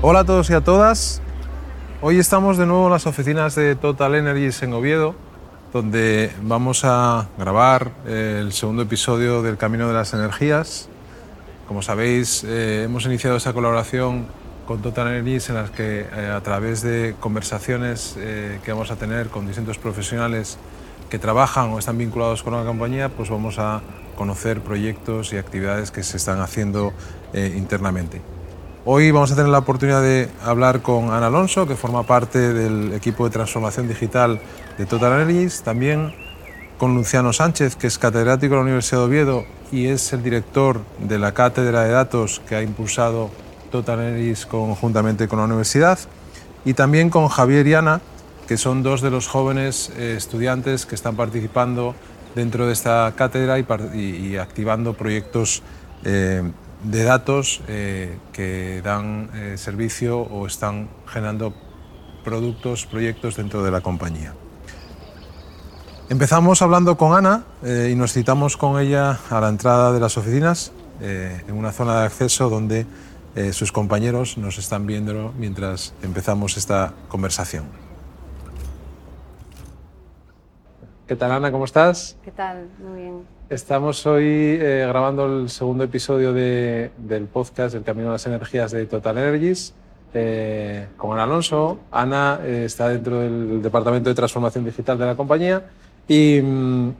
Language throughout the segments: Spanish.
Hola a todos y a todas. Hoy estamos de nuevo en las oficinas de Total Energies en Oviedo, donde vamos a grabar eh, el segundo episodio del Camino de las Energías. Como sabéis, eh, hemos iniciado esta colaboración con Total Energies en las que eh, a través de conversaciones eh, que vamos a tener con distintos profesionales que trabajan o están vinculados con la compañía, pues vamos a conocer proyectos y actividades que se están haciendo internamente. Hoy vamos a tener la oportunidad de hablar con Ana Alonso, que forma parte del equipo de transformación digital de Total Energies, también con Luciano Sánchez, que es catedrático de la Universidad de Oviedo y es el director de la cátedra de datos que ha impulsado Total Energies conjuntamente con la universidad, y también con Javier y Ana, que son dos de los jóvenes eh, estudiantes que están participando dentro de esta cátedra y, activando proyectos eh, de datos eh, que dan servicio o están generando productos, proyectos dentro de la compañía. Empezamos hablando con Ana y nos citamos con ella a la entrada de las oficinas, en una zona de acceso donde sus compañeros nos están viendo mientras empezamos esta conversación. ¿Qué tal Ana? ¿Cómo estás? ¿Qué tal? Muy bien. Estamos hoy eh, grabando el segundo episodio del podcast El Camino a las Energías de Total Energies eh, con Ana Alonso. Ana eh, está dentro del Departamento de Transformación Digital de la compañía y, mm,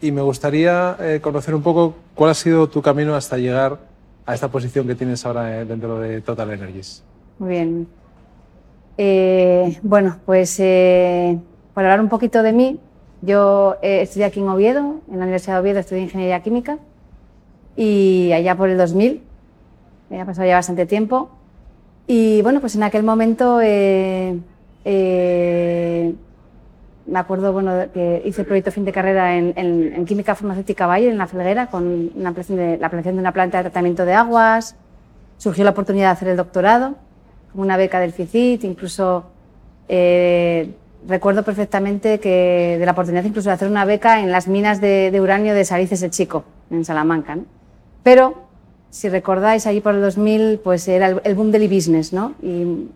y me gustaría conocer un poco cuál ha sido tu camino hasta llegar a esta posición que tienes ahora dentro de Total Energies. Muy bien. bueno, pues para hablar un poquito de mí, yo eh, estudié aquí en Oviedo, en la Universidad de Oviedo estudié Ingeniería Química y allá por el 2000, ha pasado ya bastante tiempo. Y bueno, pues en aquel momento eh, eh, me acuerdo bueno, que hice el proyecto fin de carrera en, Química Farmacéutica Bayer, en La Felguera, con una de, la ampliación de una planta de tratamiento de aguas. Surgió la oportunidad de hacer el doctorado, con una beca del FICIT, incluso recuerdo perfectamente que de la oportunidad incluso de hacer una beca en las minas de, uranio de Salices el Chico, en Salamanca. Pero, si recordáis, allí por el 2000, pues era el, boom del e-business, ¿no? Y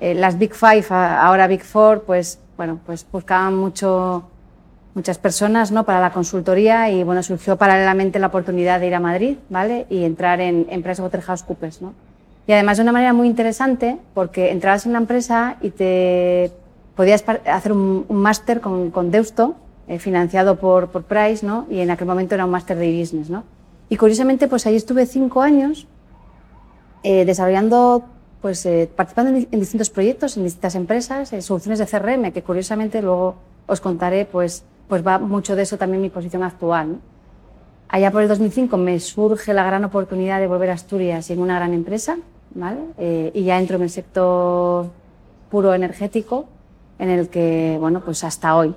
eh, las Big Five, ahora Big Four, pues, bueno, pues buscaban mucho, muchas personas, ¿no? Para la consultoría y, bueno, surgió paralelamente la oportunidad de ir a Madrid, ¿vale? Y entrar en, en PricewaterhouseCoopers, ¿no? Y además de una manera muy interesante, porque entrabas en la empresa y te podías hacer un, máster con, con, Deusto, eh, financiado por, por Price, ¿no? y en aquel momento era un máster de business. ¿no? Y curiosamente, pues ahí estuve cinco años eh, desarrollando, pues eh, participando en, distintos proyectos, en distintas empresas, soluciones de CRM, que curiosamente luego os contaré, pues, pues va mucho de eso también mi posición actual. Allá por el 2005 me surge la gran oportunidad de volver a Asturias en una gran empresa, ¿vale? y ya entro en el sector puro energético en el que, bueno, pues hasta hoy.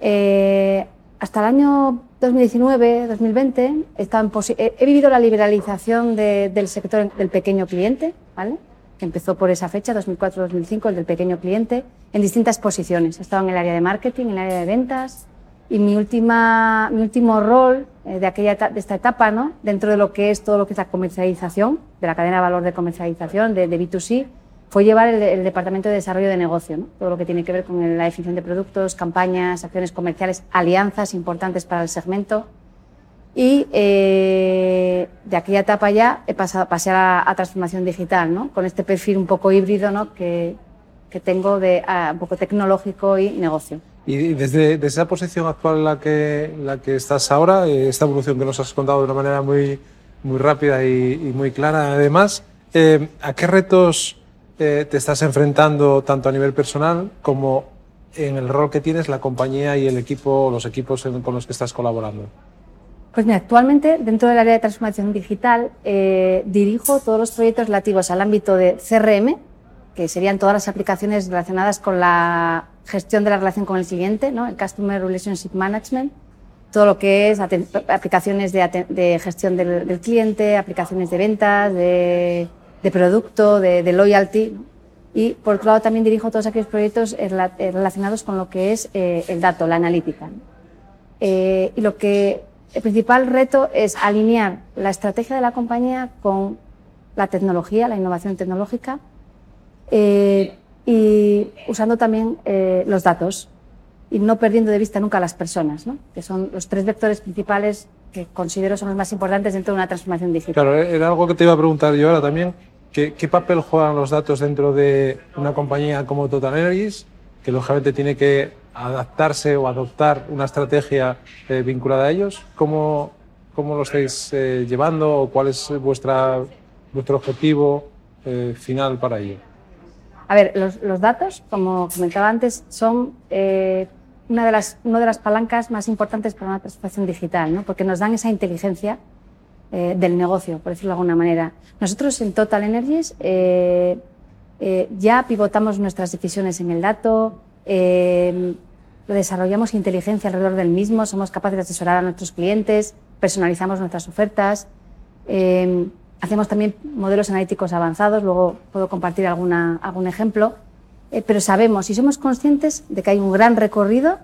Eh, hasta el año 2019, 2020, he, he vivido la liberalización del sector del pequeño cliente, ¿vale? que empezó por esa fecha, 2004-2005, el del pequeño cliente, en distintas posiciones. He estado en el área de marketing, en el área de ventas, y mi, última, mi último rol eh, de, aquella, de esta etapa, ¿no? dentro de lo que es todo lo que es la comercialización, de la cadena de valor de comercialización, de, de B2C, fue llevar el, Departamento de Desarrollo de Negocio, todo lo que tiene que ver con la definición de productos, campañas, acciones comerciales, alianzas importantes para el segmento. Y eh, de aquella etapa ya he pasado, pasé a, a transformación digital, ¿no? con este perfil un poco híbrido ¿no? que, que tengo de un poco tecnológico y negocio. Y desde, desde, esa posición actual en la que, la que estás ahora, eh, esta evolución que nos has contado de una manera muy, muy rápida y, y muy clara, además, eh, ¿a qué retos te estás enfrentando tanto a nivel personal como en el rol que tienes la compañía y el equipo, los equipos con los que estás colaborando? Pues actualmente dentro del área de transformación digital eh, dirijo todos los proyectos relativos al ámbito de CRM, que serían todas las aplicaciones relacionadas con la gestión de la relación con el cliente, el Customer Relationship Management, todo lo que es aplicaciones de, de gestión del, del, cliente, aplicaciones de ventas, de de producto, de, loyalty. Y por otro lado también dirijo todos aquellos proyectos eh, relacionados con lo que es eh, el dato, la analítica. Eh, y lo que el principal reto es alinear la estrategia de la compañía con la tecnología, la innovación tecnológica, eh, y usando también eh, los datos y no perdiendo de vista nunca a las personas, ¿no? que son los tres vectores principales que considero son los más importantes dentro de una transformación digital. Claro, era algo que te iba a preguntar yo ahora también. ¿Qué, qué papel juegan los datos dentro de una compañía como Total Energies, que lógicamente tiene que adaptarse o adoptar una estrategia eh, vinculada a ellos? ¿Cómo, cómo lo estáis eh, llevando o cuál es vuestra, vuestro objetivo eh, final para ello? A ver, los, los, datos, como comentaba antes, son eh, una, de las, una de las palancas más importantes para una transformación digital, ¿no? porque nos dan esa inteligencia eh, del negocio, por decirlo de alguna manera. Nosotros en Total Energies eh, eh ya pivotamos nuestras decisiones en el dato, desarrollamos inteligencia alrededor del mismo, somos capaces de asesorar a nuestros clientes, personalizamos nuestras ofertas. Hacemos también modelos analíticos avanzados, luego puedo compartir alguna, algún ejemplo, pero sabemos y somos conscientes de que hay un gran recorrido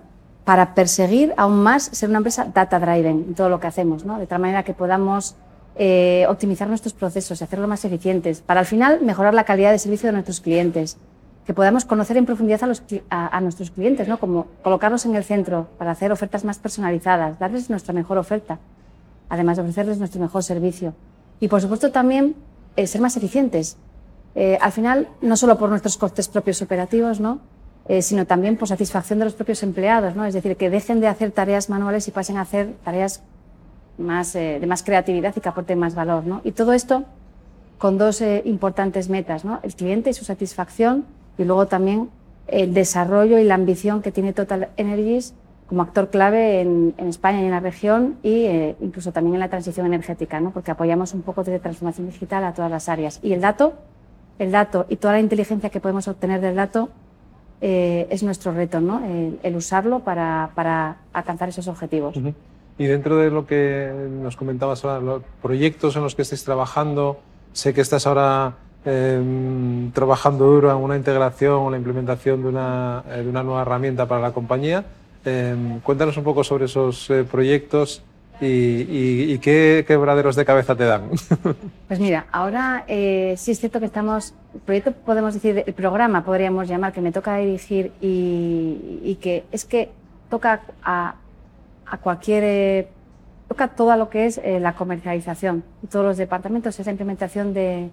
para perseguir aún más ser una empresa data driven en todo lo que hacemos, de tal manera que podamos eh, optimizar nuestros procesos y hacerlos más eficientes, para al final mejorar la calidad de servicio de nuestros clientes, que podamos conocer en profundidad a nuestros clientes, ¿no? como colocarlos en el centro para hacer ofertas más personalizadas, darles nuestra mejor oferta, además de ofrecerles nuestro mejor servicio. Y, por supuesto, también eh, ser más eficientes. Eh, al final, no solo por nuestros costes propios operativos, ¿no? Eh, sino también por satisfacción de los propios empleados, ¿no? Es decir, que dejen de hacer tareas manuales y pasen a hacer tareas más, eh, de más creatividad y que aporten más valor, ¿no? Y todo esto con dos eh, importantes metas. El cliente y su satisfacción y luego también el desarrollo y la ambición que tiene Total Energies como actor clave en, España y en la región y eh, incluso también en la transición energética, ¿no? porque apoyamos un poco desde transformación digital a todas las áreas. Y el dato, el dato y toda la inteligencia que podemos obtener del dato eh, es nuestro reto, ¿no? el, usarlo para, alcanzar esos objetivos. Y dentro de lo que nos comentabas ahora, los proyectos en los que estáis trabajando, sé que estás ahora eh, trabajando duro en una integración o la implementación de una, de una nueva herramienta para la compañía. Eh, cuéntanos un poco sobre esos eh, proyectos y, y, y, qué quebraderos de cabeza te dan. Pues mira, ahora eh, sí es cierto que estamos, el proyecto podemos decir, el programa podríamos llamar, que me toca dirigir y, y que es que toca a, a cualquier, eh, toca todo lo que es eh, la comercialización y todos los departamentos, esa implementación de,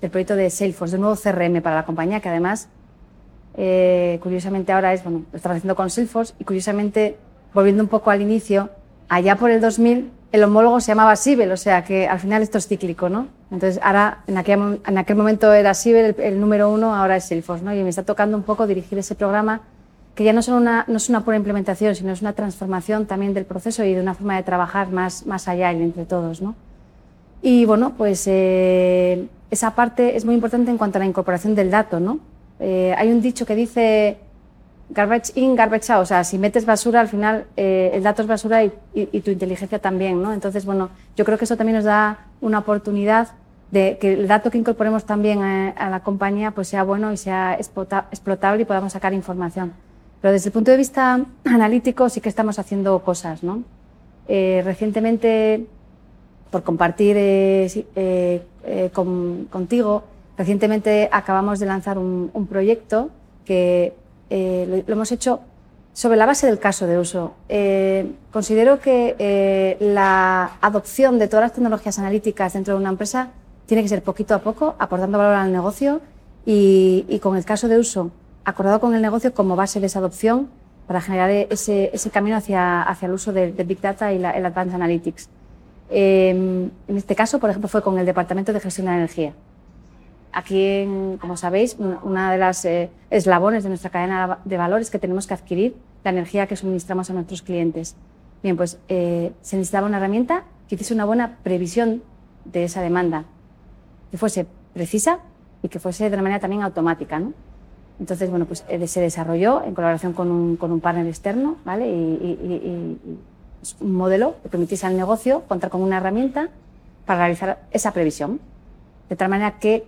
del proyecto de Salesforce, de un nuevo CRM para la compañía que además eh, curiosamente ahora es, bueno, lo estamos haciendo con Salesforce y curiosamente, volviendo un poco al inicio, allá por el 2000 el homólogo se llamaba Sibel, o sea que al final esto es cíclico, ¿no? Entonces ahora, en aquel, en aquel momento era Sibel el, número uno, ahora es Salesforce, ¿no? Y me está tocando un poco dirigir ese programa que ya no, es una pura implementación, sino es una transformación también del proceso y de una forma de trabajar más, más allá entre todos, ¿no? Y bueno, pues eh, esa parte es muy importante en cuanto a la incorporación del dato, ¿no? Eh, hay un dicho que dice garbage in, garbage out, o sea, si metes basura, al final eh, el dato es basura y, y, y, tu inteligencia también, ¿no? Entonces, bueno, yo creo que eso también nos da una oportunidad de que el dato que incorporemos también a, a la compañía pues sea bueno y sea explota, explotable y podamos sacar información. Pero desde el punto de vista analítico sí que estamos haciendo cosas, ¿no? Eh, recientemente, por compartir eh, con, contigo, Recientemente acabamos de lanzar un, un proyecto que eh, lo, lo, hemos hecho sobre la base del caso de uso. Eh, considero que eh, la adopción de todas las tecnologías analíticas dentro de una empresa tiene que ser poquito a poco, aportando valor al negocio y, y con el caso de uso acordado con el negocio como base de esa adopción para generar ese, ese camino hacia, hacia el uso del de Big Data y la, el Advanced Analytics. Eh, en este caso, por ejemplo, fue con el Departamento de Gestión de Energía. Aquí, en, como sabéis, una de las eh, eslabones de nuestra cadena de valores que tenemos que adquirir la energía que suministramos a nuestros clientes. Bien, pues eh, se necesitaba una herramienta que hiciese una buena previsión de esa demanda, que fuese precisa y que fuese de una manera también automática, ¿no? Entonces, bueno, pues eh, se desarrolló en colaboración con un, con un partner externo, ¿vale? Y, y, y, y es un modelo que permitiese al negocio contar con una herramienta para realizar esa previsión, de tal manera que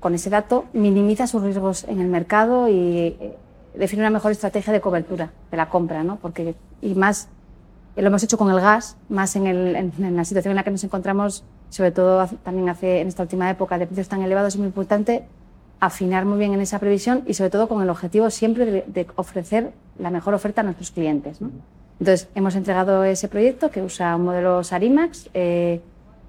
con ese dato minimiza sus riesgos en el mercado y eh, define una mejor estrategia de cobertura de la compra, ¿no? Porque, y más, lo hemos hecho con el gas, más en, la situación en la que nos encontramos sobre todo también hace, en esta última época de precios tan elevados, es muy importante afinar muy bien en esa previsión y sobre todo con el objetivo siempre de, ofrecer la mejor oferta a nuestros clientes. Entonces, hemos entregado ese proyecto que usa un modelo Sarimax eh,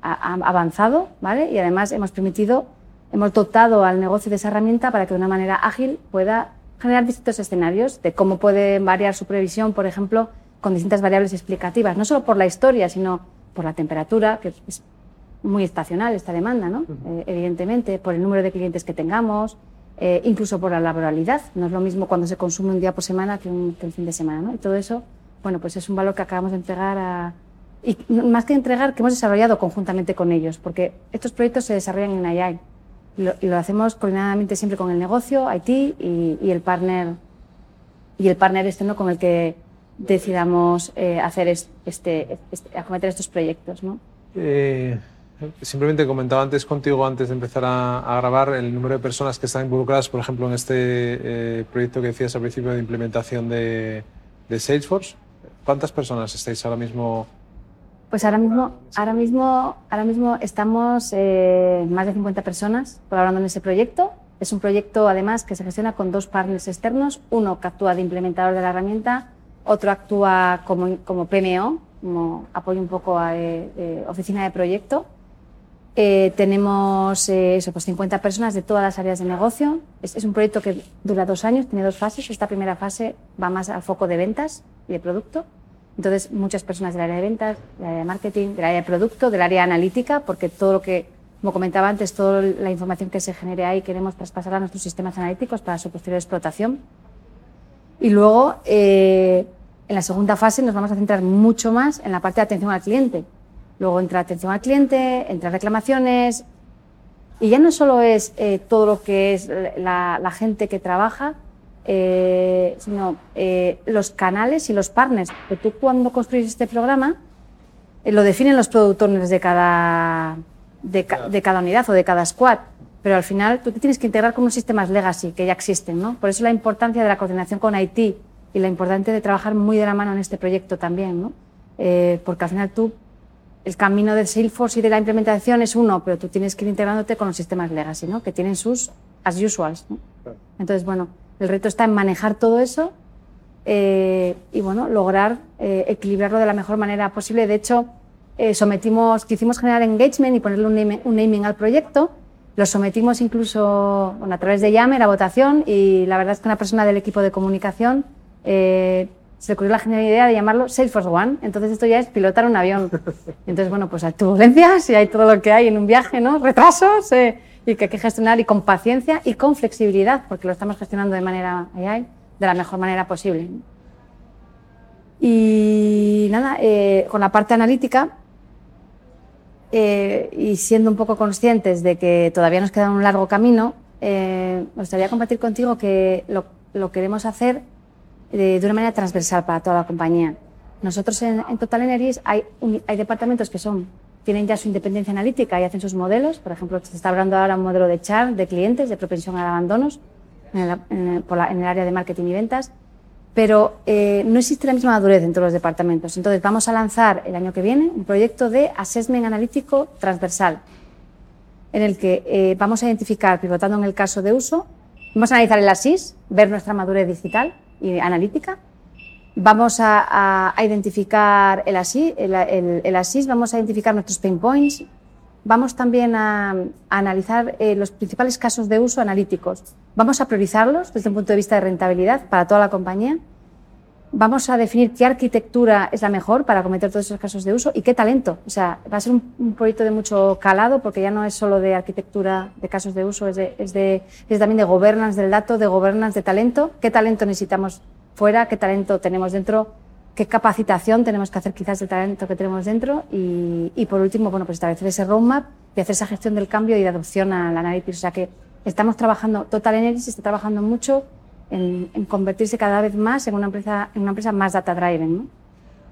avanzado, ¿vale? Y además hemos permitido, hemos dotado al negocio de esa herramienta para que de una manera ágil pueda generar distintos escenarios de cómo puede variar su previsión, por ejemplo, con distintas variables explicativas, no solo por la historia, sino por la temperatura, que es muy estacional esta demanda, ¿no? Eh, evidentemente, por el número de clientes que tengamos, eh, incluso por la laboralidad. No es lo mismo cuando se consume un día por semana que un, fin de semana, ¿no? Y todo eso, bueno, pues es un valor que acabamos de entregar a... Y más que entregar, que hemos desarrollado conjuntamente con ellos, porque estos proyectos se desarrollan en AI. Lo, lo hacemos coordinadamente siempre con el negocio, IT y, y, el partner y el partner externo con el que decidamos eh, hacer este, este, acometer estos proyectos, ¿no? Eh Simplemente comentaba antes contigo, antes de empezar a, grabar, el número de personas que están involucradas, por ejemplo, en este eh, proyecto que decías al principio de implementación de, Salesforce. ¿Cuántas personas estáis ahora mismo? Pues ahora mismo, ahora mismo, ahora mismo estamos eh, más de 50 personas colaborando en ese proyecto. Es un proyecto, además, que se gestiona con dos partners externos, uno que actúa de implementador de la herramienta, otro actúa como, como PMO, como apoyo un poco a eh, oficina de proyecto eh, tenemos eh, eso, pues 50 personas de todas las áreas de negocio. Es, un proyecto que dura dos años, tiene dos fases. Esta primera fase va más al foco de ventas y de producto. Entonces, muchas personas del área de ventas, del área de marketing, del área de producto, del área analítica, porque todo lo que, como comentaba antes, toda la información que se genere ahí queremos traspasarla a nuestros sistemas analíticos para su posterior explotación. Y luego, eh, en la segunda fase, nos vamos a centrar mucho más en la parte de atención al cliente Luego entra atención al cliente, entra reclamaciones. Y ya no solo es eh, todo lo que es la, gente que trabaja, eh, sino eh, los canales y los partners. Que tú cuando construyes este programa lo definen los productores de cada, de, cada unidad o de cada squad. Pero al final tú te tienes que integrar con unos sistemas legacy que ya existen. ¿no? Por eso la importancia de la coordinación con IT y la importancia de trabajar muy de la mano en este proyecto también. ¿no? porque al final tú el camino de Salesforce y de la implementación es uno, pero tú tienes que ir integrándote con los sistemas legacy, ¿no? que tienen sus as usuals. ¿no? Entonces, bueno, el reto está en manejar todo eso eh, y bueno, lograr eh, equilibrarlo de la mejor manera posible. De hecho, eh, sometimos, quisimos generar engagement y ponerle un, naming, al proyecto. Lo sometimos incluso bueno, a través de Yammer a votación y la verdad es que una persona del equipo de comunicación se le ocurrió la genial idea de llamarlo Salesforce One. Entonces esto ya es pilotar un avión. Entonces, bueno, pues hay turbulencias y hay todo lo que hay en un viaje, ¿no? Retrasos eh, y que hay que gestionar y con paciencia y con flexibilidad, porque lo estamos gestionando de manera AI, de la mejor manera posible. Y nada, eh, con la parte analítica eh, y siendo un poco conscientes de que todavía nos queda un largo camino, me gustaría compartir contigo que lo, lo queremos hacer de, una manera transversal para toda la compañía. Nosotros en, Total Energies hay, hay departamentos que son tienen ya su independencia analítica y hacen sus modelos. Por ejemplo, se está hablando ahora un modelo de char de clientes, de propensión a abandonos en el, área de marketing y ventas, pero eh, no existe la misma madurez en todos los departamentos. Entonces, vamos a lanzar el año que viene un proyecto de assessment analítico transversal, en el que eh, vamos a identificar, pivotando en el caso de uso, vamos a analizar el ASIS, ver nuestra madurez digital, y analítica. Vamos a, identificar el, ASIS, el, ASIS, vamos a identificar nuestros pain points, vamos también a, analizar eh, los principales casos de uso analíticos. Vamos a priorizarlos desde un punto de vista de rentabilidad para toda la compañía. Vamos a definir qué arquitectura es la mejor para cometer todos esos casos de uso y qué talento. O sea, va a ser un, proyecto de mucho calado porque ya no es solo de arquitectura de casos de uso, es, es, de, es también de governance del dato, de governance de talento. ¿Qué talento necesitamos fuera? ¿Qué talento tenemos dentro? ¿Qué capacitación tenemos que hacer quizás del talento que tenemos dentro? Y, y por último, bueno, pues establecer ese roadmap y hacer esa gestión del cambio y de adopción al análisis. O sea que estamos trabajando, Total Energy está trabajando mucho en, convertirse cada vez más en una empresa, en una empresa más data driven. ¿no?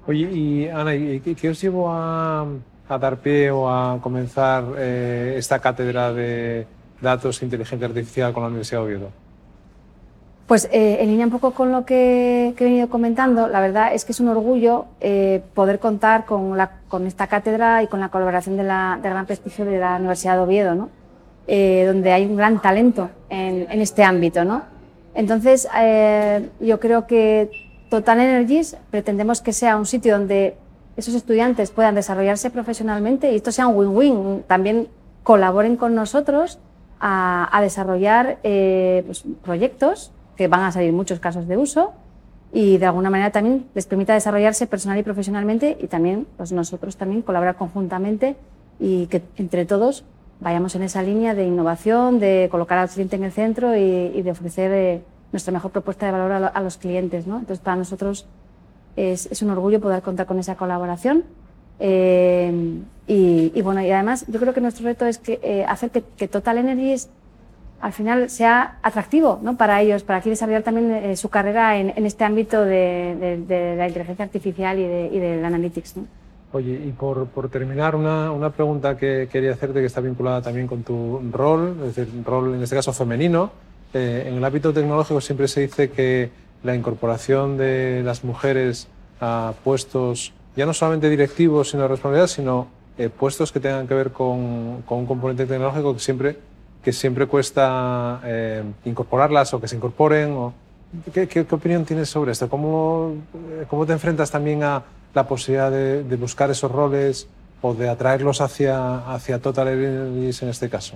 Oye, y Ana, ¿qué, os llevó a, a, dar pie o a comenzar eh, esta cátedra de datos e inteligencia artificial con la Universidad de Oviedo? Pues eh, en línea un poco con lo que, he venido comentando, la verdad es que es un orgullo eh, poder contar con, la, con, esta cátedra y con la colaboración de la, del gran prestigio de la Universidad de Oviedo, ¿no? Eh, donde hay un gran talento en, en este ámbito. ¿no? Entonces, yo creo que Total Energies pretendemos que sea un sitio donde esos estudiantes puedan desarrollarse profesionalmente y esto sea un win-win. También colaboren con nosotros a, a desarrollar pues, proyectos que van a salir muchos casos de uso y de alguna manera también les permita desarrollarse personal y profesionalmente y también pues nosotros también colaborar conjuntamente y que entre todos vayamos en esa línea de innovación, de colocar al cliente en el centro y, de ofrecer eh, nuestra mejor propuesta de valor a, los clientes. ¿no? Entonces, para nosotros es, es, un orgullo poder contar con esa colaboración. Eh, y, bueno, y además yo creo que nuestro reto es que, eh, hacer que, que Total Energies al final sea atractivo ¿no? para ellos, para aquí desarrollar también eh, su carrera en, este ámbito de, la inteligencia artificial y, y del analytics. ¿no? Oye, y por, por terminar, una, una, pregunta que quería hacerte que está vinculada también con tu rol, es decir, rol en este caso femenino. Eh, en el ámbito tecnológico siempre se dice que la incorporación de las mujeres a puestos, ya no solamente directivos, sino de responsabilidad, sino eh, puestos que tengan que ver con, con un componente tecnológico que siempre que siempre cuesta eh, incorporarlas o que se incorporen? O, ¿qué, qué, opinión tienes sobre esto? ¿Cómo, eh, ¿Cómo, te enfrentas también a la posibilidad de, buscar esos roles o de atraerlos hacia, hacia Total Energies en este caso?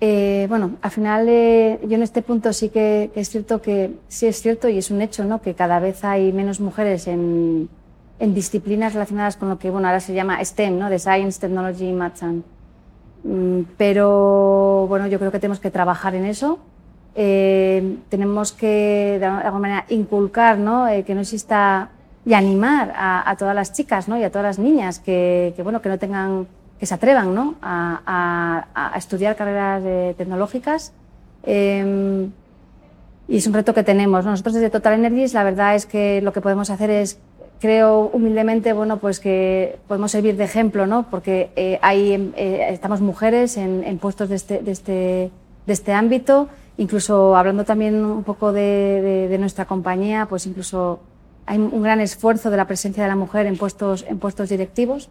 Eh, bueno, al final yo en este punto sí que, es cierto que sí es cierto y es un hecho, ¿no? Que cada vez hay menos mujeres en, en disciplinas relacionadas con lo que bueno ahora se llama STEM, ¿no? De Science, Technology, Maths and pero bueno, yo creo que tenemos que trabajar en eso. Eh, tenemos que, de alguna manera, inculcar ¿no? Eh, que no exista y animar a, todas las chicas ¿no? y a todas las niñas que, que, bueno, que no tengan, que se atrevan ¿no? a, a, a estudiar carreras eh, tecnológicas. Eh, y es un reto que tenemos. Nosotros desde Total Energies la verdad es que lo que podemos hacer es creo humildemente bueno, pues que podemos servir de ejemplo, ¿no? porque eh, hay, eh, estamos mujeres en, en puestos de este, de, este, de este ámbito, incluso hablando también un poco de, de, nuestra compañía, pues incluso hay un gran esfuerzo de la presencia de la mujer en puestos, en puestos directivos.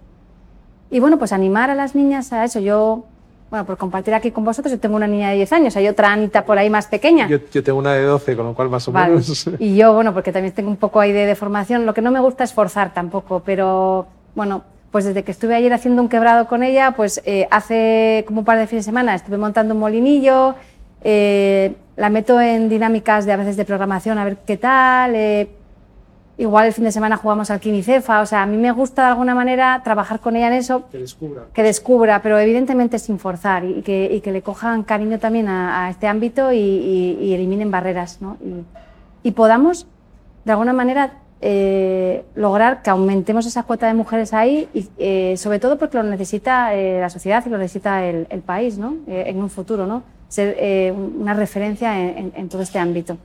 Y bueno, pues animar a las niñas a eso. Yo bueno, por compartir aquí con vosotros, yo tengo una niña de 10 años, hay otra Anita por ahí más pequeña. Yo, tengo una de 12, con lo cual más o menos. Y yo, bueno, porque también tengo un poco ahí de, de formación, lo que no me gusta es forzar tampoco, pero bueno, pues desde que estuve ayer haciendo un quebrado con ella, pues eh, hace como un par de fines de semana estuve montando un molinillo, eh, la meto en dinámicas de a veces de programación a ver qué tal. Eh, Igual el fin de semana jugamos al Quinicefa, o sea, a mí me gusta de alguna manera trabajar con ella en eso. Que descubra. Que descubra, pero evidentemente sin forzar y que, y que le cojan cariño también a, a este ámbito y, y, y, eliminen barreras, ¿no? Y, podamos, de alguna manera, eh, lograr que aumentemos esa cuota de mujeres ahí, y, eh, sobre todo porque lo necesita eh, la sociedad y lo necesita el, el país, ¿no? Eh, en un futuro, ¿no? Ser eh, una referencia en, en, en todo este ámbito.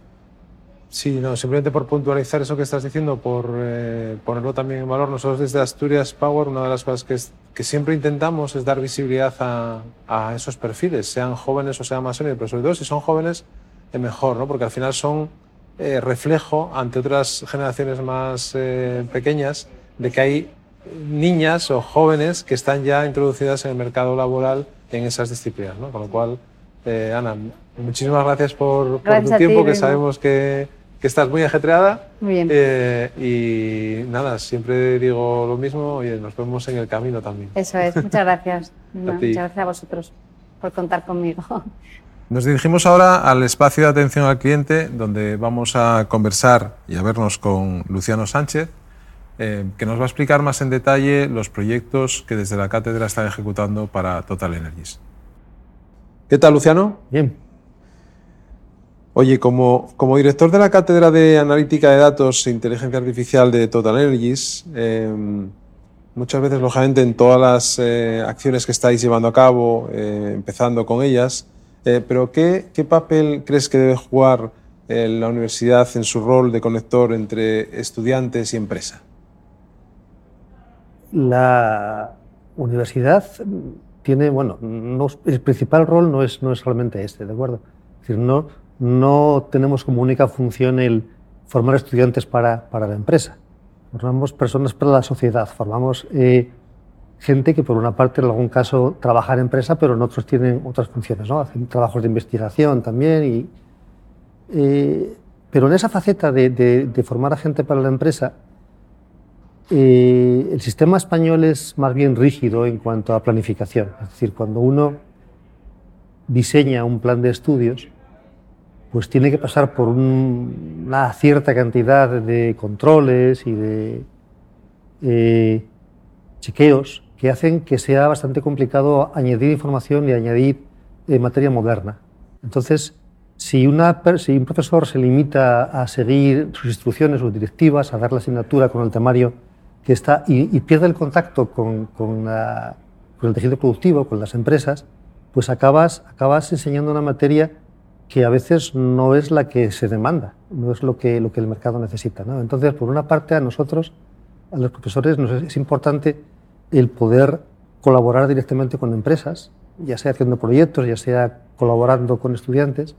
Sí, no, simplemente por puntualizar eso que estás diciendo, por eh, ponerlo también en valor, nosotros desde Asturias Power, una de las cosas que, es, que siempre intentamos es dar visibilidad a, a, esos perfiles, sean jóvenes o sean más senior, pero sobre todo si son jóvenes, es mejor, ¿no? porque al final son eh, reflejo ante otras generaciones más eh, pequeñas de que hay niñas o jóvenes que están ya introducidas en el mercado laboral en esas disciplinas. ¿no? Con lo cual, eh, Ana, muchísimas gracias por, gracias por tu tiempo, ti, que sabemos que que estás muy ajetreada. Muy bien. Eh, y nada, siempre digo lo mismo y nos vemos en el camino también. Eso es, muchas gracias. no, muchas gracias a vosotros por contar conmigo. Nos dirigimos ahora al espacio de atención al cliente, donde vamos a conversar y a vernos con Luciano Sánchez, eh, que nos va a explicar más en detalle los proyectos que desde la cátedra están ejecutando para Total Energies. ¿Qué tal, Luciano? Bien. Oye, como, director de la Cátedra de Analítica de Datos e Inteligencia Artificial de Total Energies, eh, muchas veces, lógicamente, en todas las eh, acciones que estáis llevando a cabo, eh, empezando con ellas, eh, pero ¿qué, ¿qué, papel crees que debe jugar la universidad en su rol de conector entre estudiantes y empresa? La universidad tiene, bueno, no, el principal rol no es, no es realmente este, ¿de acuerdo? Es decir, no, no tenemos como única función el formar estudiantes para, para la empresa. Formamos personas para la sociedad, formamos eh, gente que por una parte en algún caso trabaja en empresa, pero en otros tienen otras funciones, ¿no? hacen trabajos de investigación también. Eh, pero en esa faceta de, de, formar a gente para la empresa, eh, el sistema español es más bien rígido en cuanto a planificación. Es decir, cuando uno diseña un plan de estudios, pues tiene que pasar por una cierta cantidad de controles y de eh, chequeos que hacen que sea bastante complicado añadir información y añadir eh, materia moderna. Entonces, si, una, si, un profesor se limita a seguir sus instrucciones, sus directivas, a dar la asignatura con el temario que está y, pierde el contacto con, con, el tejido productivo, con las empresas, pues acabas, acabas enseñando una materia que a veces no es la que se demanda, no es lo que, lo que el mercado necesita. ¿no? Entonces, por una parte, a nosotros, a los profesores, es importante el poder colaborar directamente con empresas, ya sea haciendo proyectos, ya sea colaborando con estudiantes.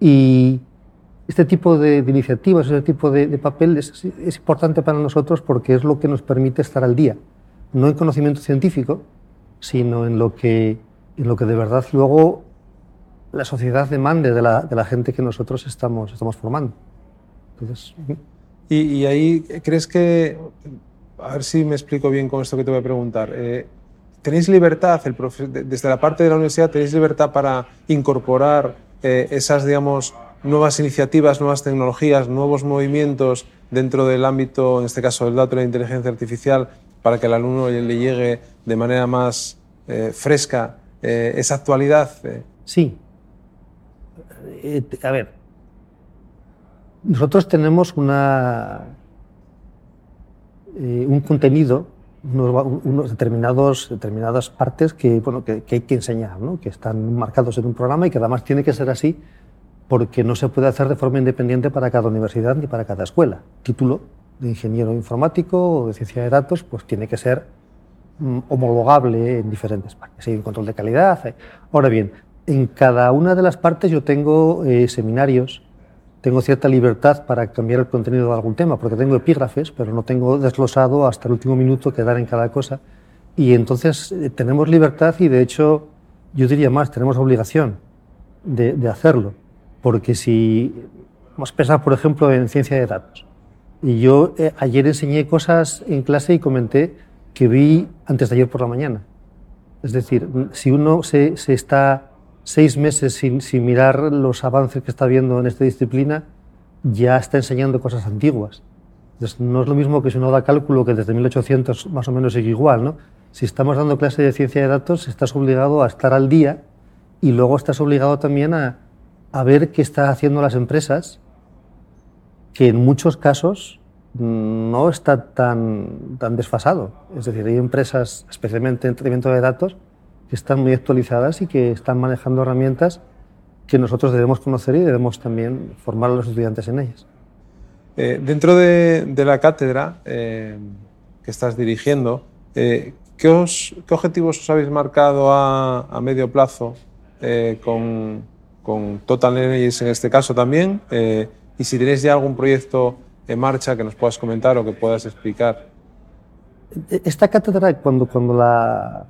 Y este tipo de, iniciativas, este tipo de, de papel es, es, importante para nosotros porque es lo que nos permite estar al día, no en conocimiento científico, sino en lo que, en lo que de verdad luego la sociedad demande de la, de la gente que nosotros estamos, estamos formando. Entonces, y, y ahí crees que a ver si me explico bien con esto que te voy a preguntar. Eh, ¿Tenéis libertad, el desde la parte de la universidad, tenéis libertad para incorporar eh, esas, digamos, nuevas iniciativas, nuevas tecnologías, nuevos movimientos dentro del ámbito, en este caso del dato y la inteligencia artificial, para que al alumno le llegue de manera más eh, fresca esa actualidad? Sí. A ver, nosotros tenemos una eh, un contenido, unos, determinados, determinadas partes que, bueno, que, hay que enseñar, ¿no? que están marcados en un programa y que además tiene que ser así porque no se puede hacer de forma independiente para cada universidad ni para cada escuela. Título de ingeniero informático o de ciencia de datos, pues tiene que ser mm, homologable en diferentes partes. Hay un control de calidad. Ahora bien, en cada una de las partes yo tengo eh, seminarios tengo cierta libertad para cambiar el contenido de algún tema, porque tengo epígrafes, pero no tengo desglosado hasta el último minuto que dar en cada cosa. Y entonces eh, tenemos libertad y de hecho yo diría más, tenemos obligación de, de hacerlo, porque si vamos a pensar, por ejemplo, en ciencia de datos, y yo eh, ayer enseñé cosas en clase y comenté que vi antes de ayer por la mañana. Es decir, si uno se, se está seis meses sin, mirar los avances que está viendo en esta disciplina, ya está enseñando cosas antiguas. No es lo mismo que si uno da cálculo, que desde 1800 más o menos sigue igual. ¿no? Si estamos dando clase de ciencia de datos, estás obligado a estar al día y luego estás obligado también a, a ver qué están haciendo las empresas, que en muchos casos no está tan, tan desfasado. Es decir, hay empresas, especialmente en tratamiento de datos, que están muy actualizadas y que están manejando herramientas que nosotros debemos conocer y debemos también formar a los estudiantes en ellas. Eh, dentro de, de, la cátedra eh, que estás dirigiendo, eh, ¿qué, os, ¿qué, objetivos os habéis marcado a, a medio plazo eh, con, con, Total Energies en este caso también? Eh, y si tenéis ya algún proyecto en marcha que nos puedas comentar o que puedas explicar. Esta cátedra, cuando, cuando la,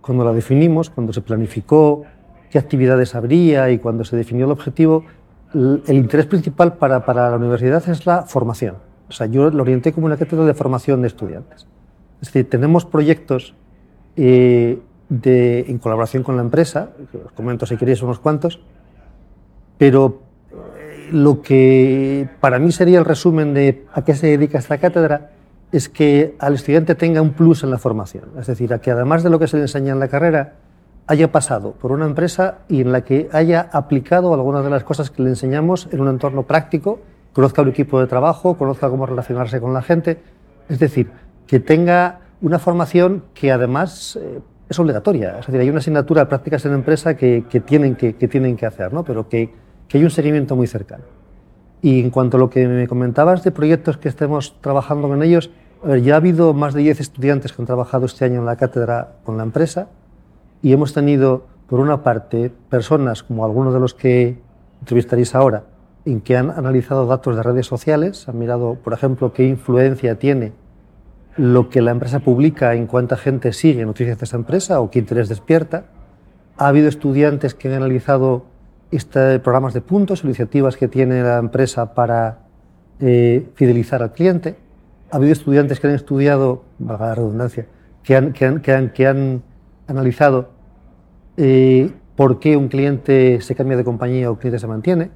cuando la definimos, cuando se planificó qué actividades habría y cuando se definió el objetivo, el, interés principal para, para, la universidad es la formación. O sea, yo lo orienté como una cátedra de formación de estudiantes. Es decir, tenemos proyectos eh, de, en colaboración con la empresa, os comento si queréis unos cuantos, pero eh, lo que para mí sería el resumen de a qué se dedica esta cátedra es que al estudiante tenga un plus en la formación, es decir, a que además de lo que se le enseña en la carrera, haya pasado por una empresa y en la que haya aplicado algunas de las cosas que le enseñamos en un entorno práctico, conozca un equipo de trabajo, conozca cómo relacionarse con la gente, es decir, que tenga una formación que además eh, es obligatoria, es decir, hay una asignatura de prácticas en empresa que, tienen, que, que, tienen que hacer, ¿no? pero que, que hay un seguimiento muy cercano. Y en cuanto a lo que me comentabas de proyectos que estemos trabajando con ellos, ya ha habido más de 10 estudiantes que han trabajado este año en la cátedra con la empresa y hemos tenido, por una parte, personas como algunos de los que entrevistaréis ahora, en que han analizado datos de redes sociales, han mirado, por ejemplo, qué influencia tiene lo que la empresa publica en cuánta gente sigue noticias de esa empresa o qué interés despierta. Ha habido estudiantes que han analizado este, programas de puntos, iniciativas que tiene la empresa para eh, fidelizar al cliente. Ha habido estudiantes que han estudiado, valga la redundancia, que han, que han, que han, que han analizado eh, por qué un cliente se cambia de compañía o un cliente se mantiene.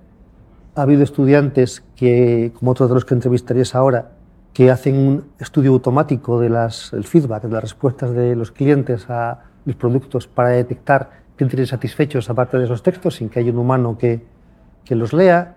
Ha habido estudiantes que, como otros de los que entrevistaréis ahora, que hacen un estudio automático del feedback, de las respuestas de los clientes a los productos para detectar clientes satisfechos aparte de esos textos sin que haya un humano que, que los lea.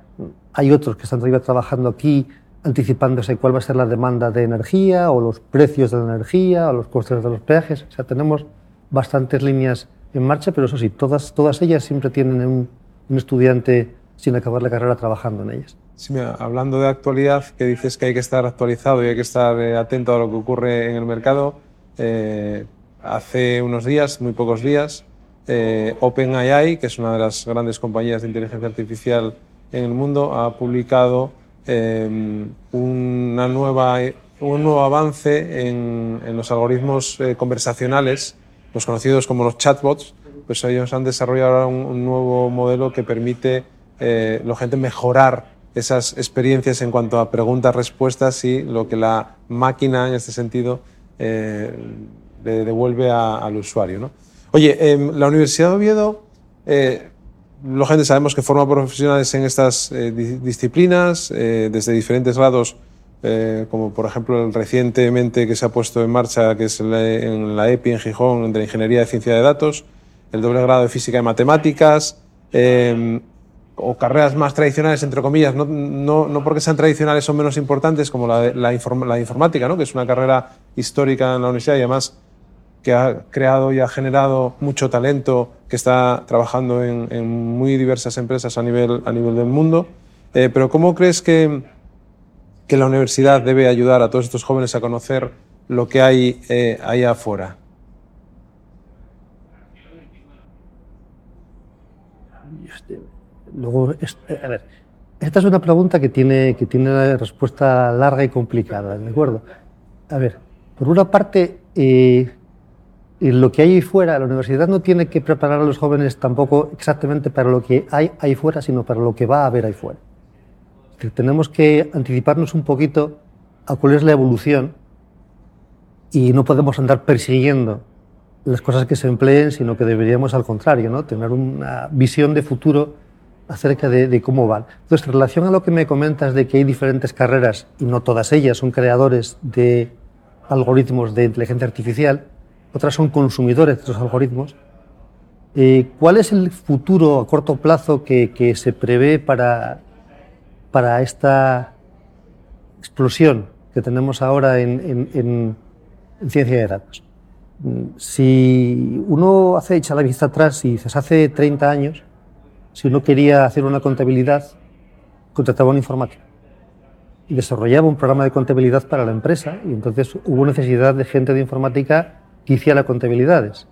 Hay otros que están todavía trabajando aquí anticipándose cuál va a ser la demanda de energía o los precios de la energía o los costes de los peajes. O sea, tenemos bastantes líneas en marcha, pero eso sí, todas, todas ellas siempre tienen un, estudiante sin acabar la carrera trabajando en ellas. Sí, hablando de actualidad, que dices que hay que estar actualizado y hay que estar eh, atento a lo que ocurre en el mercado, eh, hace unos días, muy pocos días, eh, OpenAI, que es una de las grandes compañías de inteligencia artificial en el mundo, ha publicado una nueva, un nuevo avance en, en los algoritmos conversacionales los conocidos como los chatbots, pues ellos han desarrollado ahora un, nuevo modelo que permite eh, la gente mejorar esas experiencias en cuanto a preguntas-respuestas y lo que la máquina en este sentido eh, le devuelve al usuario. ¿no? Oye, em, la Universidad de Oviedo, eh, la gente sabemos que forma profesionales en estas eh, disciplinas desde diferentes grados eh, como por ejemplo el recientemente que se ha puesto en marcha, que es en la EPI en Gijón, de Ingeniería de Ciencia de Datos, el doble grado de Física y Matemáticas, eh, o carreras más tradicionales, entre comillas, no, no, no, porque sean tradicionales son menos importantes, como la, la, la informática, ¿no? que es una carrera histórica en la universidad y además que ha creado y ha generado mucho talento que está trabajando en, en muy diversas empresas a nivel, a nivel del mundo. Eh, pero ¿cómo crees que, que la universidad debe ayudar a todos estos jóvenes a conocer lo que hay eh, ahí afuera? Luego, eh, a ver, esta es una pregunta que tiene, que tiene una respuesta larga y complicada, ¿de acuerdo? A ver, por una parte, eh, lo que hay ahí fuera, la universidad no tiene que preparar a los jóvenes tampoco exactamente para lo que hay ahí fuera, sino para lo que va a haber ahí fuera tenemos que anticiparnos un poquito a cuál es la evolución y no podemos andar persiguiendo las cosas que se empleen, sino que deberíamos al contrario, ¿no? tener una visión de futuro acerca de, cómo van. Entonces, en relación a lo que me comentas de que hay diferentes carreras y no todas ellas son creadores de algoritmos de inteligencia artificial, otras son consumidores de esos algoritmos, eh, ¿cuál es el futuro a corto plazo que, que se prevé para para esta explosión que tenemos ahora en, ciencia de datos. Si uno hace echa la vista atrás y dices hace 30 años, si uno quería hacer una contabilidad, contrataba un informático y desarrollaba un programa de contabilidad para la empresa y entonces hubo necesidad de gente de informática que hiciera contabilidades.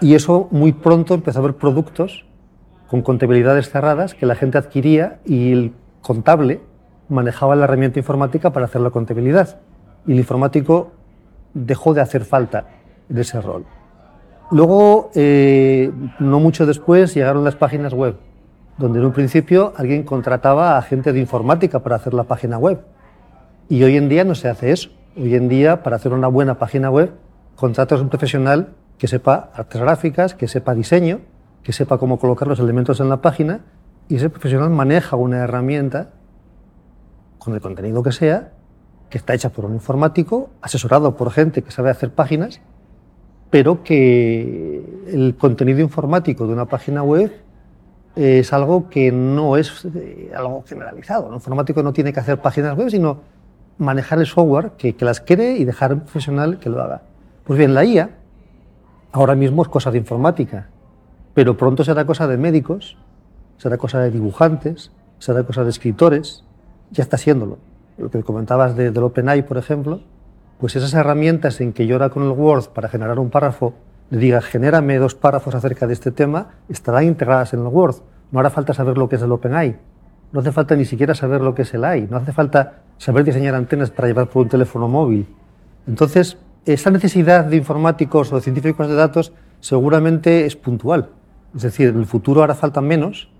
Y eso muy pronto empezó a haber productos con contabilidades cerradas que la gente adquiría y el contable manejaba la herramienta informática para hacer la contabilidad y el informático dejó de hacer falta de ese rol. Luego, eh, no mucho después, llegaron las páginas web, donde en un principio alguien contrataba a gente de informática para hacer la página web. Y hoy en día no se hace eso. Hoy en día, para hacer una buena página web, contratas a un profesional que sepa artes gráficas, que sepa diseño, que sepa cómo colocar los elementos en la página y ese profesional maneja una herramienta con el contenido que sea, que está hecha por un informático, asesorado por gente que sabe hacer páginas, pero que el contenido informático de una página web es algo que no es eh, algo generalizado. El informático no tiene que hacer páginas web, sino manejar el software que, que las quiere y dejar a un profesional que lo haga. Pues bien, la IA ahora mismo es cosa de informática, pero pronto será cosa de médicos, será cosa de dibujantes, será cosa de escritores, ya está siéndolo. Lo que comentabas de, del OpenAI, por ejemplo, pues esas herramientas en que yo ahora con el Word para generar un párrafo le diga, genérame dos párrafos acerca de este tema, estarán integradas en el Word. no hará falta saber lo que es el OpenAI, no hace falta ni siquiera saber lo que es el AI, no hace falta saber diseñar antenas para llevar por un teléfono móvil. Entonces, esa necesidad de informáticos o de científicos de datos seguramente es puntual. Es decir, en el futuro hará falta menos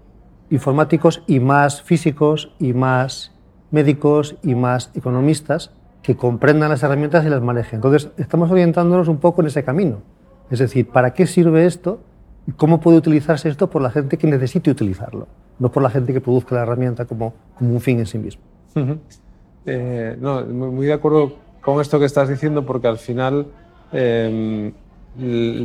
informáticos y más físicos y más médicos y más economistas que comprendan las herramientas y las manejen. Entonces, estamos orientándonos un poco en ese camino. Es decir, ¿para qué sirve esto? ¿Y cómo puede utilizarse esto por la gente que necesite utilizarlo? No por la gente que produzca la herramienta como, como un fin en sí mismo. Eh, no, muy de acuerdo con esto que estás diciendo, porque al final em,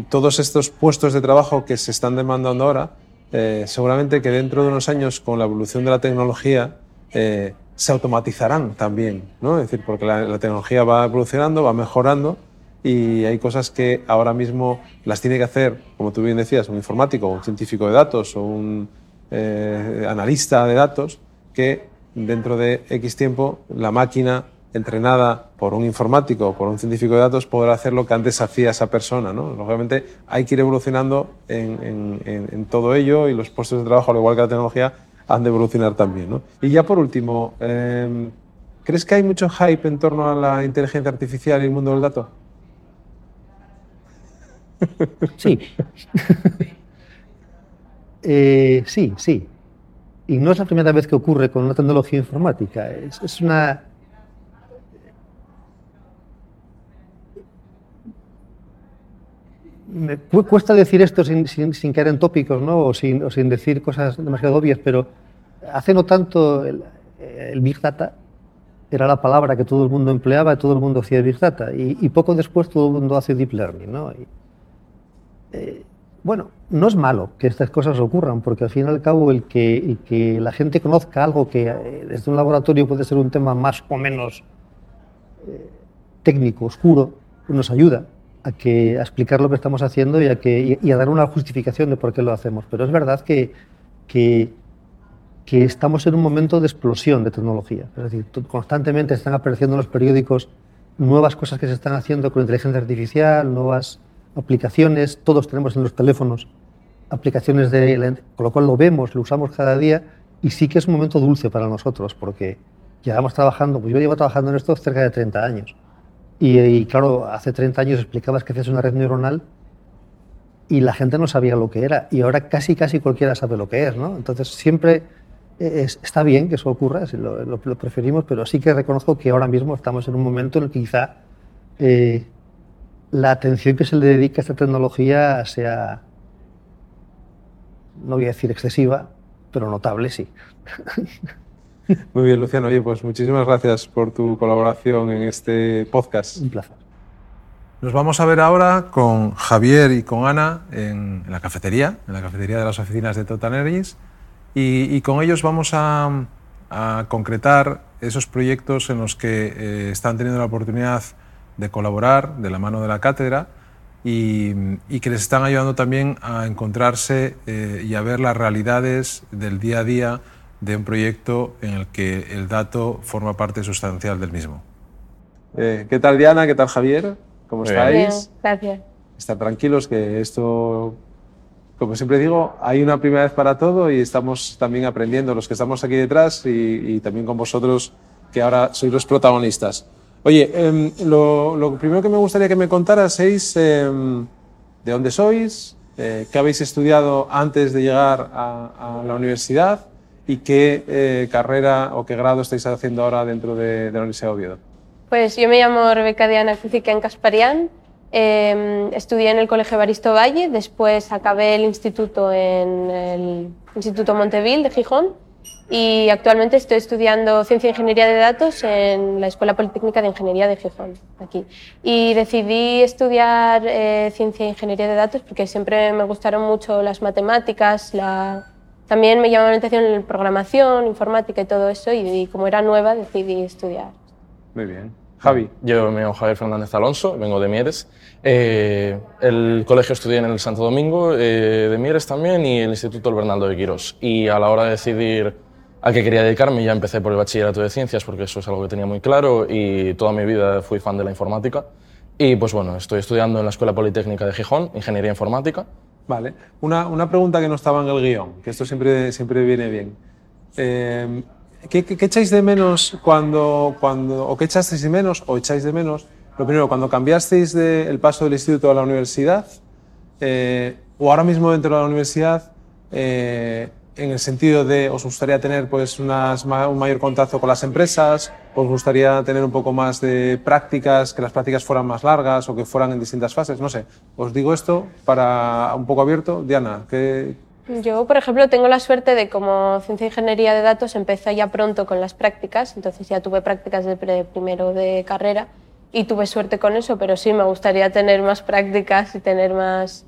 todos estos puestos de trabajo que se están demandando ahora, eh, seguramente que dentro de unos años, con la evolución de la tecnología, eh, se automatizarán también, ¿no? Es decir, porque la, tecnología va evolucionando, va mejorando y hay cosas que ahora mismo las tiene que hacer, como tú bien decías, un informático, un científico de datos o un eh, analista de datos, que dentro de X tiempo la máquina entrenada por un informático o por un científico de datos podrá hacer lo que antes hacía esa persona. ¿no? Lógicamente hay que ir evolucionando en, todo ello y los puestos de trabajo, al igual que la tecnología, han de evolucionar también. ¿no? Y ya por último, em, ¿crees que hay mucho hype en torno a la inteligencia artificial y el mundo del dato? Sí. Eh, sí, sí. Y no es la primera vez que ocurre con una tecnología informática. es una me cuesta decir esto sin, sin, caer en tópicos ¿no? o, sin, o sin decir cosas demasiado obvias, pero hace no tanto el, Big Data era la palabra que todo el mundo empleaba y todo el mundo hacía Big Data. Y, poco después todo el mundo hace Deep Learning. ¿no? Eh, bueno, no es malo que estas cosas ocurran, porque al fin y al cabo el que, que la gente conozca algo que eh, desde un laboratorio puede ser un tema más o menos eh, técnico, oscuro, nos ayuda a, que, explicar lo que estamos haciendo y a, dar una justificación de por qué lo hacemos. Pero es verdad que estamos en un momento de explosión de tecnología. Es decir, constantemente están apareciendo en los periódicos nuevas cosas que se están haciendo con inteligencia artificial, nuevas aplicaciones, todos tenemos en los teléfonos aplicaciones de con lo cual lo vemos, lo usamos cada día y sí que es un momento dulce para nosotros porque llevamos trabajando, pues yo llevo trabajando en esto cerca de 30 años y, claro, hace 30 años explicabas que hacías una red neuronal y la gente no sabía lo que era. Y ahora casi, casi cualquiera sabe lo que es, ¿no? Entonces siempre está bien que eso ocurra, si lo, preferimos, pero sí que reconozco que ahora mismo estamos en un momento en el que quizá eh, la atención que se le dedica a esta tecnología sea, no voy a decir excesiva, pero notable, sí. Muy bien, Luciano. Oye, pues muchísimas gracias por tu colaboración en este podcast. Un placer. Nos vamos a ver ahora con Javier y con Ana en, la cafetería, en la cafetería de las oficinas de Total Energies, y, con ellos vamos a, concretar esos proyectos en los que eh, están teniendo la oportunidad de colaborar de la mano de la cátedra y, que les están ayudando también a encontrarse eh, y a ver las realidades del día a día de un proyecto en el que el dato forma parte sustancial del mismo. Eh, ¿Qué tal Diana? ¿Qué tal Javier? ¿Cómo estáis? Bien, gracias. Estar tranquilos que esto, como siempre digo, hay una primera vez para todo y estamos también aprendiendo los que estamos aquí detrás y, también con vosotros que ahora sois los protagonistas. Oye, em, lo, primero que me gustaría que me contaras es em, de dónde sois, eh, qué habéis estudiado antes de llegar a la universidad y qué eh, carrera o qué grado estáis haciendo ahora dentro de, la Universidad de Oviedo. Pues yo me llamo Rebeca Diana en Casparián, em, estudié en el Colegio Baristo Valle, después acabé el instituto en el Instituto Monteville de Gijón y actualmente estoy estudiando Ciencia e Ingeniería de Datos en la Escuela Politécnica de Ingeniería de Gijón, aquí. Y decidí estudiar eh, Ciencia e Ingeniería de Datos porque siempre me gustaron mucho las matemáticas, la, también me llamaba la atención la programación, informática y todo eso, y, como era nueva decidí estudiar. Muy bien. Javi. Yo me llamo Javier Fernández Alonso, vengo de Mieres. Eh, el colegio estudié en el Santo Domingo eh, de Mieres también y el Instituto El Bernardo de Quirós. Y a la hora de decidir a qué quería dedicarme, ya empecé por el bachillerato de ciencias porque eso es algo que tenía muy claro y toda mi vida fui fan de la informática. Y pues bueno, estoy estudiando en la Escuela Politécnica de Gijón, Ingeniería Informática Vale. Una, una, pregunta que no estaba en el guion, que esto siempre, siempre viene bien. Eh, ¿qué, qué, echáis de menos cuando, cuando, o qué echasteis de menos o echáis de menos? Lo primero, cuando cambiasteis de, el paso del instituto a la universidad, eh, o ahora mismo dentro de la universidad, eh, en el sentido de os gustaría tener pues unas, un mayor contacto con las empresas, os gustaría tener un poco más de prácticas, que las prácticas fueran más largas o que fueran en distintas fases, no sé. Os digo esto para un poco abierto. Diana, ¿qué, yo, por ejemplo, tengo la suerte de como ciencia e ingeniería de datos empecé ya pronto con las prácticas, entonces ya tuve prácticas de primero de carrera y tuve suerte con eso, pero sí me gustaría tener más prácticas y tener más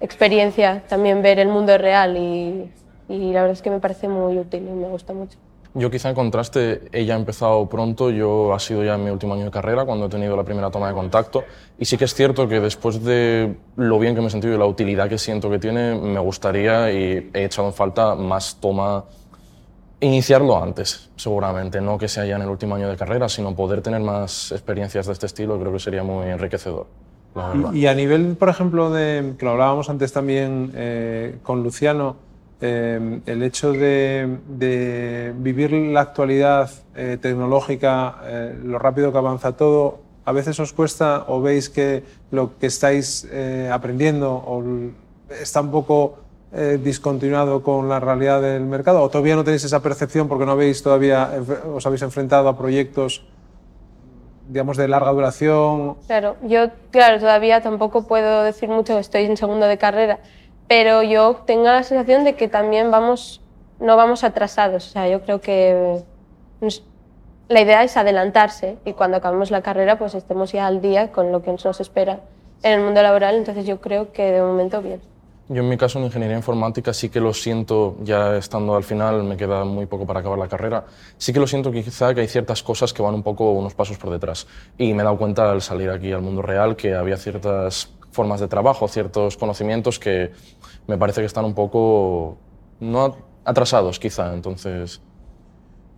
experiencia, también ver el mundo real y, y la verdad es que me parece muy útil y me gusta mucho. Yo quizá en contraste, ella ha empezado pronto, yo ha sido ya en mi último año de carrera cuando he tenido la primera toma de contacto y sí que es cierto que después de lo bien que me he sentido y la utilidad que siento que tiene, me gustaría y he echado en falta más toma, iniciarlo antes seguramente, no que sea ya en el último año de carrera, sino poder tener más experiencias de este estilo creo que sería muy enriquecedor. Y, a nivel, por ejemplo, de, que lo hablábamos antes también eh, con Luciano, eh, el hecho de, vivir la actualidad eh, tecnológica, eh, lo rápido que avanza todo, ¿a veces os cuesta o veis que lo que estáis aprendiendo está un poco discontinuado con la realidad del mercado? ¿O todavía no tenéis esa percepción porque no habéis todavía os habéis enfrentado a proyectos digamos, de larga duración? Claro, yo claro, todavía tampoco puedo decir mucho, estoy en segundo de carrera, pero yo tengo la sensación de que también vamos, no vamos atrasados. O sea, yo creo que la idea es adelantarse y cuando acabemos la carrera pues estemos ya al día con lo que nos espera en el mundo laboral. Entonces yo creo que de momento bien. Yo en mi caso en ingeniería informática sí que lo siento, ya estando al final, me queda muy poco para acabar la carrera, sí que lo siento quizá que hay ciertas cosas que van un poco unos pasos por detrás. Y me he dado cuenta al salir aquí al mundo real que había ciertas formas de trabajo, ciertos conocimientos que me parece que están un poco no atrasados quizá, entonces...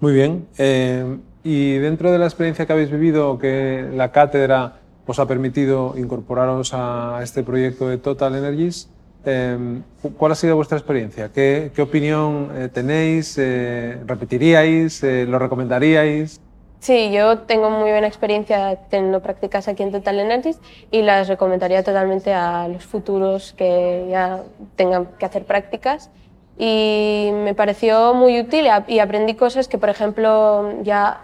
Muy bien. Eh, y dentro de la experiencia que habéis vivido, que la cátedra os ha permitido incorporaros a este proyecto de Total Energies, eh, ¿cuál ha sido vuestra experiencia? ¿Qué, opinión eh, tenéis? ¿Repetiríais? ¿Lo recomendaríais? Sí, yo tengo muy buena experiencia teniendo prácticas aquí en Total Energies y las recomendaría totalmente a los futuros que ya tengan que hacer prácticas. Y me pareció muy útil y aprendí cosas que, por ejemplo, ya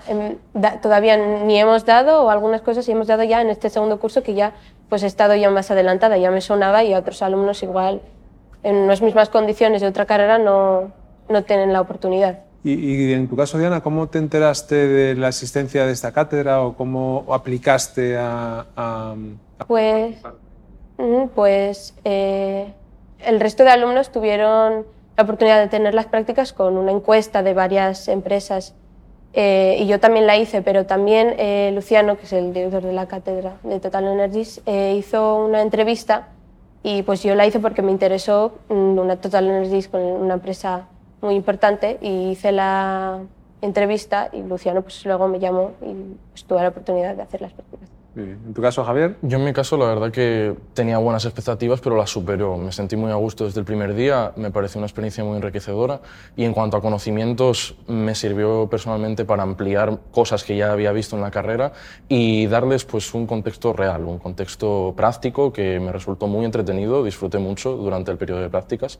todavía ni hemos dado o algunas cosas y hemos dado ya en este segundo curso que ya pues he estado ya más adelantada, ya me sonaba y a otros alumnos igual en las mismas condiciones de otra carrera no, no tienen la oportunidad. Y, en tu caso, Diana, ¿cómo te enteraste de la existencia de esta cátedra o cómo aplicaste a...? Pues, mm, pues eh, el resto de alumnos tuvieron la oportunidad de tener las prácticas con una encuesta de varias empresas eh, y yo también la hice, pero también eh, Luciano, que es el director de la cátedra de Total Energies, hizo una entrevista y pues yo la hice porque me interesó mm, una Total Energies con una empresa muy importante y hice la entrevista y Luciano pues luego me llamó y pues, tuve la oportunidad de hacer las prácticas. ¿En tu caso, Javier? Yo en mi caso, la verdad que tenía buenas expectativas, pero las superó. Me sentí muy a gusto desde el primer día, me pareció una experiencia muy enriquecedora y en cuanto a conocimientos, me sirvió personalmente para ampliar cosas que ya había visto en la carrera y darles pues un contexto real, un contexto práctico que me resultó muy entretenido, disfruté mucho durante el periodo de prácticas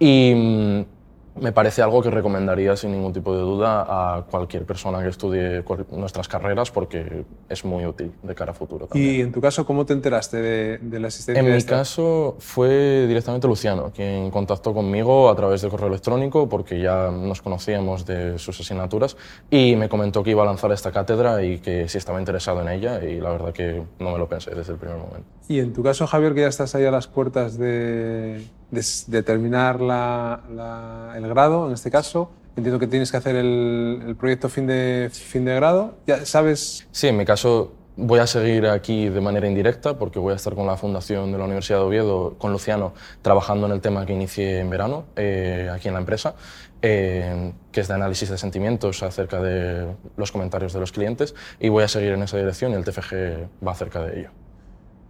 y mm, me parece algo que recomendaría sin ningún tipo de duda a cualquier persona que estudie nuestras carreras porque es muy útil de cara a futuro. También. ¿Y en tu caso cómo te enteraste de, la asistencia? En mi caso fue directamente Luciano, quien contactó conmigo a través de correo electrónico porque ya nos conocíamos de sus asignaturas y me comentó que iba a lanzar esta cátedra y que sí estaba interesado en ella y la verdad que no me lo pensé desde el primer momento. ¿Y en tu caso, Javier, que ya estás ahí a las puertas de, de, terminar la, el grado, en este caso. Entiendo que tienes que hacer el, proyecto fin de, fin de grado. ¿Ya sabes? Sí, en mi caso voy a seguir aquí de manera indirecta porque voy a estar con la Fundación de la Universidad de Oviedo, con Luciano, trabajando en el tema que inicié en verano eh, aquí en la empresa, eh, que es de análisis de sentimientos acerca de los comentarios de los clientes y voy a seguir en esa dirección y el TFG va acerca de ello.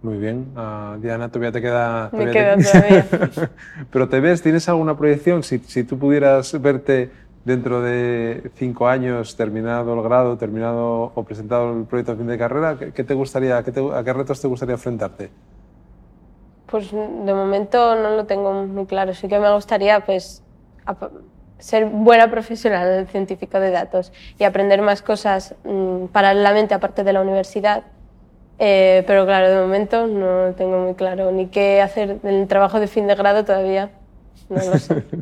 Muy bien. Ah, Diana, todavía te queda... Me todavía te- queda todavía. Pero te ves, ¿tienes alguna proyección? Si, si tú pudieras verte dentro de cinco años, terminado el grado, terminado o presentado el proyecto de fin de carrera, ¿qué, te gustaría, qué te- a qué retos te gustaría enfrentarte? Pues de momento no lo tengo muy claro. Sí que me gustaría pues, ser buena profesional científico de datos y aprender más cosas mm, paralelamente aparte de la universidad. Eh, pero claro, de momento no tengo muy claro. Ni qué hacer en el trabajo de fin de grado todavía. No lo sé.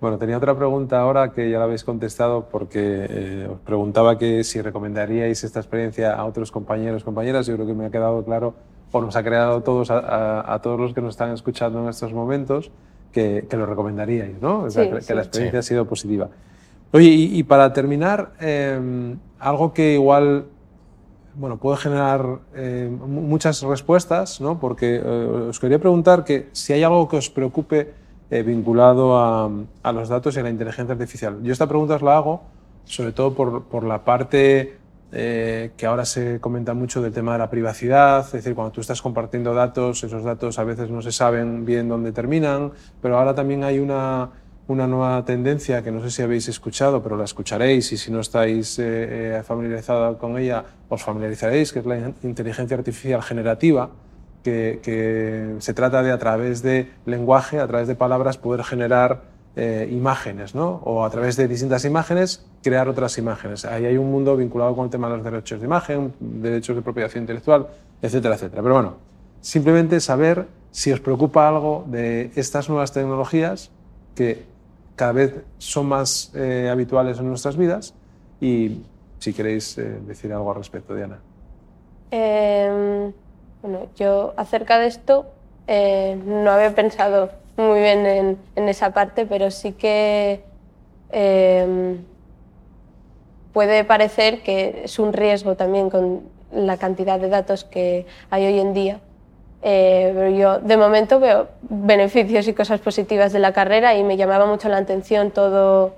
Bueno, tenía otra pregunta ahora que ya la habéis contestado porque eh, os preguntaba que si recomendaríais esta experiencia a otros compañeros, compañeras. Yo creo que me ha quedado claro, o nos ha quedado a todos, a, a- a todos los que nos están escuchando en estos momentos, que, que lo recomendaríais, ¿no? O sea, Sí, que, que sí. la experiencia ha sido positiva. Oye, y, y para terminar, eh, algo que igual bueno, puede generar eh, mu- muchas respuestas, ¿no? porque eh, os quería preguntar que si hay algo que os preocupe eh, vinculado a, a los datos y a la inteligencia artificial. Yo esta pregunta os la hago sobre todo por, por la parte eh, que ahora se comenta mucho del tema de la privacidad, es decir, cuando tú estás compartiendo datos, esos datos a veces no se saben bien dónde terminan, pero ahora también hay una, una nueva tendencia que no sé si habéis escuchado, pero la escucharéis y si no estáis eh, eh, con ella, os familiarizaréis, que es la in- inteligencia artificial generativa, que, que se trata de a través de lenguaje, a través de palabras, poder generar eh, imágenes, ¿no? O a través de distintas imágenes, crear otras imágenes. Ahí hay un mundo vinculado con el tema de los derechos de imagen, derechos de propiedad intelectual, etcétera, etcétera. Pero bueno, simplemente saber si os preocupa algo de estas nuevas tecnologías que cada vez son más eh, habituales en nuestras vidas y si queréis eh, decir algo al respecto, Diana. Eh, bueno, yo acerca de esto eh, no había pensado muy bien en, en esa parte, pero sí que eh, puede parecer que es un riesgo también con la cantidad de datos que hay hoy en día. Eh, pero yo de momento veo beneficios y cosas positivas de la carrera y me llamaba mucho la atención todo,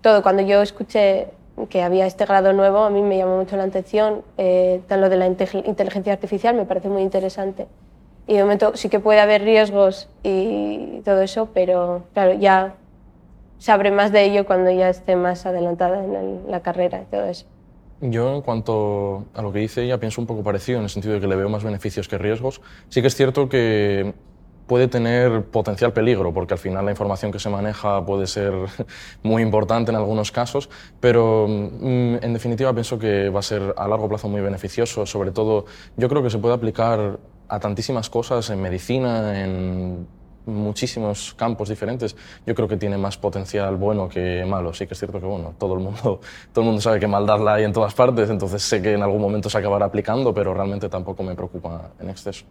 todo. Cuando yo escuché que había este grado nuevo, a mí me llamó mucho la atención. Eh, lo de la inte- inteligencia artificial me parece muy interesante. Y de momento sí que puede haber riesgos y todo eso, pero claro, ya sabré más de ello cuando ya esté más adelantada en la carrera y todo eso. Yo, en cuanto a lo que dice ella, pienso un poco parecido en el sentido de que le veo más beneficios que riesgos. Sí que es cierto que puede tener potencial peligro, porque al final la información que se maneja puede ser muy importante en algunos casos, pero mm, en definitiva pienso que va a ser a largo plazo muy beneficioso. Sobre todo, yo creo que se puede aplicar a tantísimas cosas en medicina, en muchísimos campos diferentes. Yo creo que tiene más potencial bueno que malo. Sí que es cierto que bueno, todo el mundo, todo el mundo sabe que maldad la hay en todas partes, entonces sé que en algún momento se acabará aplicando, pero realmente tampoco me preocupa en exceso.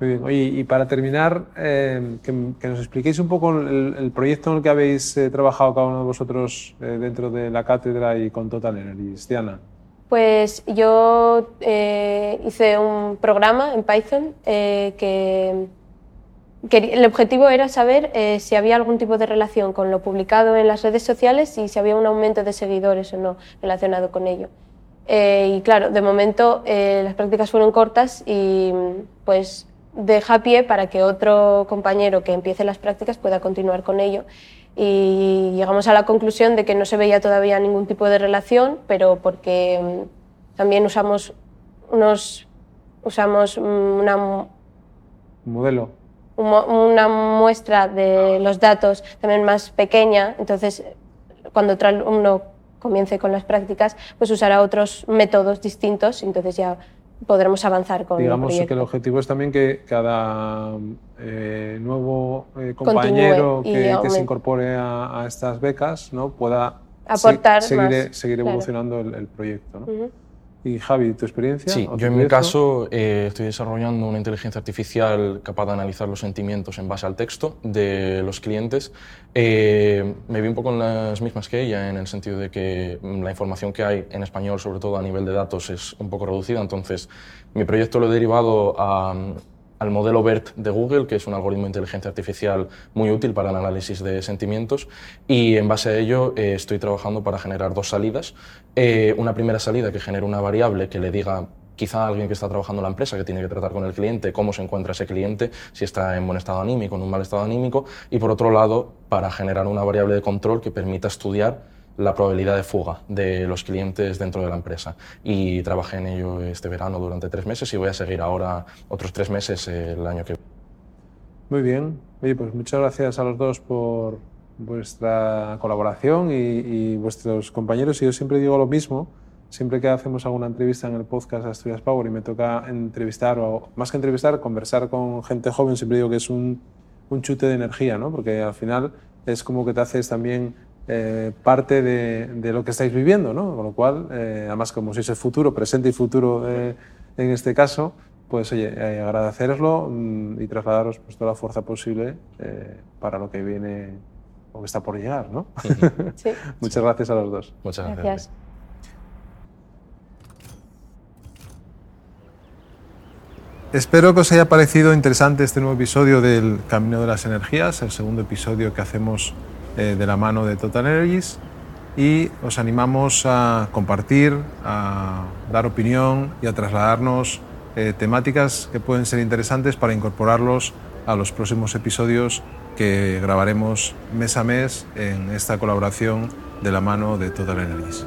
Muy bien. Oye, y para terminar, eh, que, que nos expliquéis un poco el, el proyecto en el que habéis eh, trabajado cada uno de vosotros eh, dentro de la cátedra y con Total Energies. Diana. Pues yo eh, hice un programa en Python eh, que el objetivo era saber eh, si había algún tipo de relación con lo publicado en las redes sociales y si había un aumento de seguidores o no relacionado con ello. Eh, y claro, de momento eh, las prácticas fueron cortas y pues deja pie para que otro compañero que empiece las prácticas pueda continuar con ello. Y llegamos a la conclusión de que no se veía todavía ningún tipo de relación, pero porque mm, también usamos, unos, usamos mm, una, Un modelo. Una muestra de los datos también más pequeña, entonces cuando otro alumno comience con las prácticas, pues usará otros métodos distintos, entonces ya podremos avanzar con Digamos el que el objetivo es también que cada eh, nuevo eh, compañero que, que se incorpore a, a estas becas ¿no? pueda Aportar se- seguir, más, seguir claro. evolucionando el, el proyecto. Y Javi, ¿tu experiencia? Sí, ¿O tu yo en mi caso eh, estoy desarrollando una inteligencia artificial capaz de analizar los sentimientos en base al texto de los clientes. Eh, me vi un poco en las mismas que ella, en el sentido de que la información que hay en español, sobre todo a nivel de datos, es un poco reducida. Entonces, mi proyecto lo he derivado a, al modelo BERT de Google, que es un algoritmo de inteligencia artificial muy útil para el análisis de sentimientos, y en base a ello eh, estoy trabajando para generar dos salidas. Eh, una primera salida que genere una variable que le diga quizá alguien que está trabajando en la empresa, que tiene que tratar con el cliente, cómo se encuentra ese cliente, si está en buen estado anímico, en un mal estado anímico, y por otro lado, para generar una variable de control que permita estudiar la probabilidad de fuga de los clientes dentro de la empresa. Y trabajé en ello este verano durante tres meses y voy a seguir ahora otros tres meses el año que viene. Muy bien. Oye, pues muchas gracias a los dos por vuestra colaboración y, y vuestros compañeros. Y yo siempre digo lo mismo, siempre que hacemos alguna entrevista en el podcast Asturias Power y me toca entrevistar, o más que entrevistar, conversar con gente joven, siempre digo que es un, un chute de energía, ¿no? Porque al final es como que te haces también eh, parte de, de, lo que estáis viviendo, ¿no? Con lo cual, eh, además como si es el futuro, presente y futuro eh, en este caso, pues oye, eh, agradeceroslo mm, y trasladaros pues, toda la fuerza posible eh, para lo que viene o que está por llegar, ¿no? Sí. Muchas gracias a los dos. Muchas gracias. Gracias. Espero que os haya parecido interesante este nuevo episodio del Camino de las Energías, el segundo episodio que hacemos eh, de la mano de Total Energies y os animamos a compartir, a dar opinión y a trasladarnos eh, temáticas que pueden ser interesantes para incorporarlos a los próximos episodios que grabaremos mes a mes en esta colaboración de la mano de Total Energies.